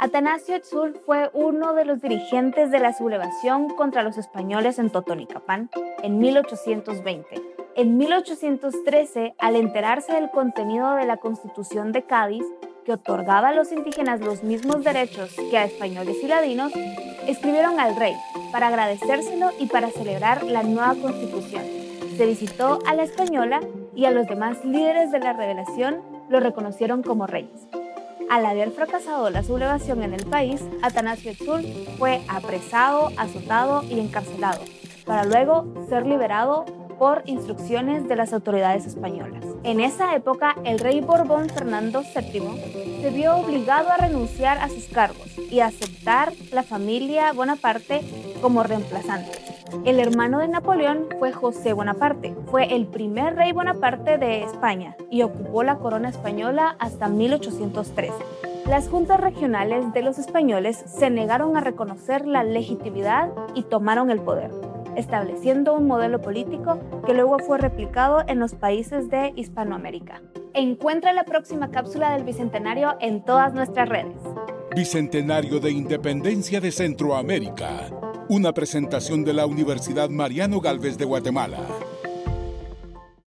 Atanasio Etzul fue uno de los dirigentes de la sublevación contra los españoles en Totonicapán en 1820. En 1813, al enterarse del contenido de la Constitución de Cádiz, que otorgaba a los indígenas los mismos derechos que a españoles y ladinos, escribieron al rey para agradecérselo y para celebrar la nueva constitución. Se visitó a la española y a los demás líderes de la rebelión lo reconocieron como reyes. Al haber fracasado la sublevación en el país, Atanasio Etzul fue apresado, azotado y encarcelado, para luego ser liberado por instrucciones de las autoridades españolas. En esa época, el rey Borbón Fernando VII se vio obligado a renunciar a sus cargos y a aceptar la familia Bonaparte como reemplazante. El hermano de Napoleón fue José Bonaparte. Fue el primer rey Bonaparte de España y ocupó la corona española hasta 1813. Las juntas regionales de los españoles se negaron a reconocer la legitimidad y tomaron el poder, estableciendo un modelo político que luego fue replicado en los países de Hispanoamérica. Encuentra la próxima cápsula del Bicentenario en todas nuestras redes. Bicentenario de Independencia de Centroamérica una presentación de la Universidad Mariano Galvez de Guatemala.